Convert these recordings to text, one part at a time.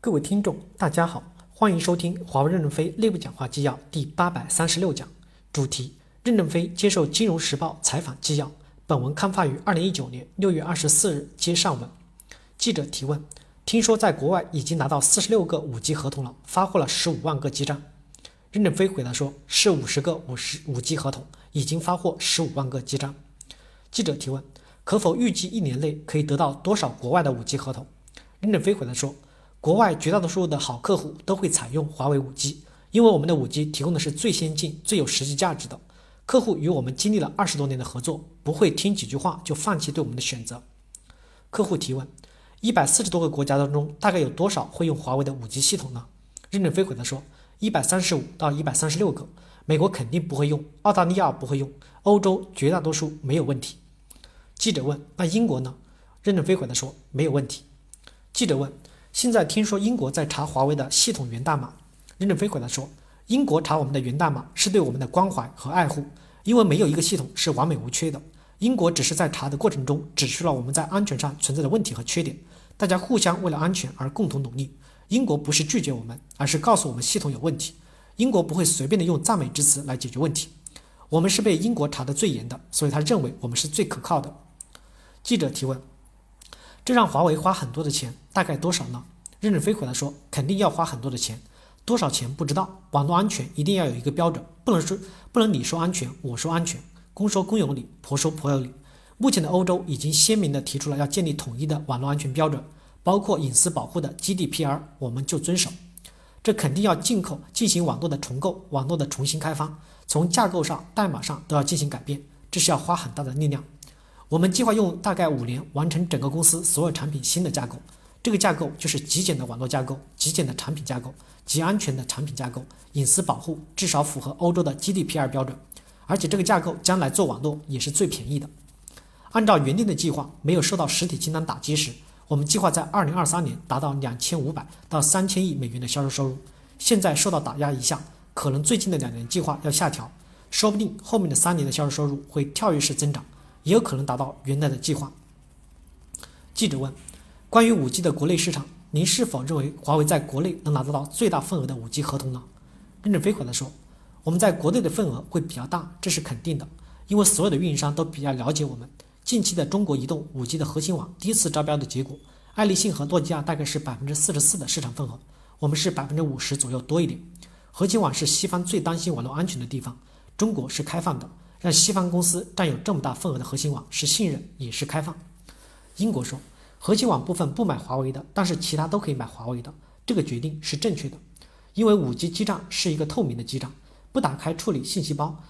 各位听众，大家好，欢迎收听华为任正非内部讲话纪要第八百三十六讲，主题：任正非接受《金融时报》采访纪要。本文刊发于二零一九年六月二十四日，接上文。记者提问：听说在国外已经拿到四十六个五 G 合同了，发货了十五万个基站。任正非回答说：是五十个五十五 G 合同，已经发货十五万个基站。记者提问：可否预计一年内可以得到多少国外的五 G 合同？任正非回答说。国外绝大多数的好客户都会采用华为五 G，因为我们的五 G 提供的是最先进、最有实际价值的。客户与我们经历了二十多年的合作，不会听几句话就放弃对我们的选择。客户提问：一百四十多个国家当中，大概有多少会用华为的五 G 系统呢？任正非回答说：一百三十五到一百三十六个。美国肯定不会用，澳大利亚不会用，欧洲绝大多数没有问题。记者问：那英国呢？任正非回答说：没有问题。记者问。现在听说英国在查华为的系统源代码，任正非回答说：“英国查我们的源代码是对我们的关怀和爱护，因为没有一个系统是完美无缺的。英国只是在查的过程中指出了我们在安全上存在的问题和缺点，大家互相为了安全而共同努力。英国不是拒绝我们，而是告诉我们系统有问题。英国不会随便的用赞美之词来解决问题。我们是被英国查得最严的，所以他认为我们是最可靠的。”记者提问。这让华为花很多的钱，大概多少呢？任正非回答说，肯定要花很多的钱，多少钱不知道。网络安全一定要有一个标准，不能说不能你说安全，我说安全，公说公有理，婆说婆有理。目前的欧洲已经鲜明地提出了要建立统一的网络安全标准，包括隐私保护的 GDPR，我们就遵守。这肯定要进口进行网络的重构，网络的重新开发，从架构上、代码上都要进行改变，这是要花很大的力量。我们计划用大概五年完成整个公司所有产品新的架构，这个架构就是极简的网络架构、极简的产品架构、极安全的产品架构、隐私保护至少符合欧洲的 GDPR 标准，而且这个架构将来做网络也是最便宜的。按照原定的计划，没有受到实体清单打击时，我们计划在二零二三年达到两千五百到三千亿美元的销售收入。现在受到打压一下，可能最近的两年计划要下调，说不定后面的三年的销售收入会跳跃式增长。也有可能达到原来的计划。记者问：“关于五 G 的国内市场，您是否认为华为在国内能拿得到最大份额的五 G 合同呢？”任正非回答说：“我们在国内的份额会比较大，这是肯定的，因为所有的运营商都比较了解我们。近期的中国移动五 G 的核心网第一次招标的结果，爱立信和诺基亚大概是百分之四十四的市场份额，我们是百分之五十左右多一点。核心网是西方最担心网络安全的地方，中国是开放的。”让西方公司占有这么大份额的核心网是信任也是开放。英国说，核心网部分不买华为的，但是其他都可以买华为的，这个决定是正确的，因为五 G 基站是一个透明的基站，不打开处理信息包，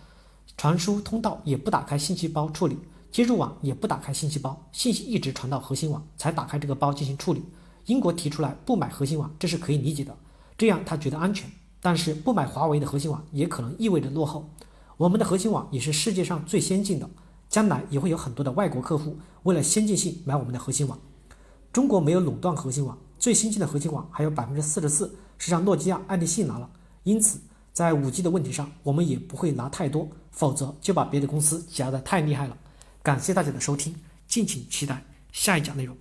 传输通道也不打开信息包处理，接入网也不打开信息包，信息一直传到核心网才打开这个包进行处理。英国提出来不买核心网，这是可以理解的，这样他觉得安全，但是不买华为的核心网也可能意味着落后。我们的核心网也是世界上最先进的，将来也会有很多的外国客户为了先进性买我们的核心网。中国没有垄断核心网，最先进的核心网还有百分之四十四是让诺基亚、爱立信拿了，因此在五 G 的问题上，我们也不会拿太多，否则就把别的公司夹得太厉害了。感谢大家的收听，敬请期待下一讲内容。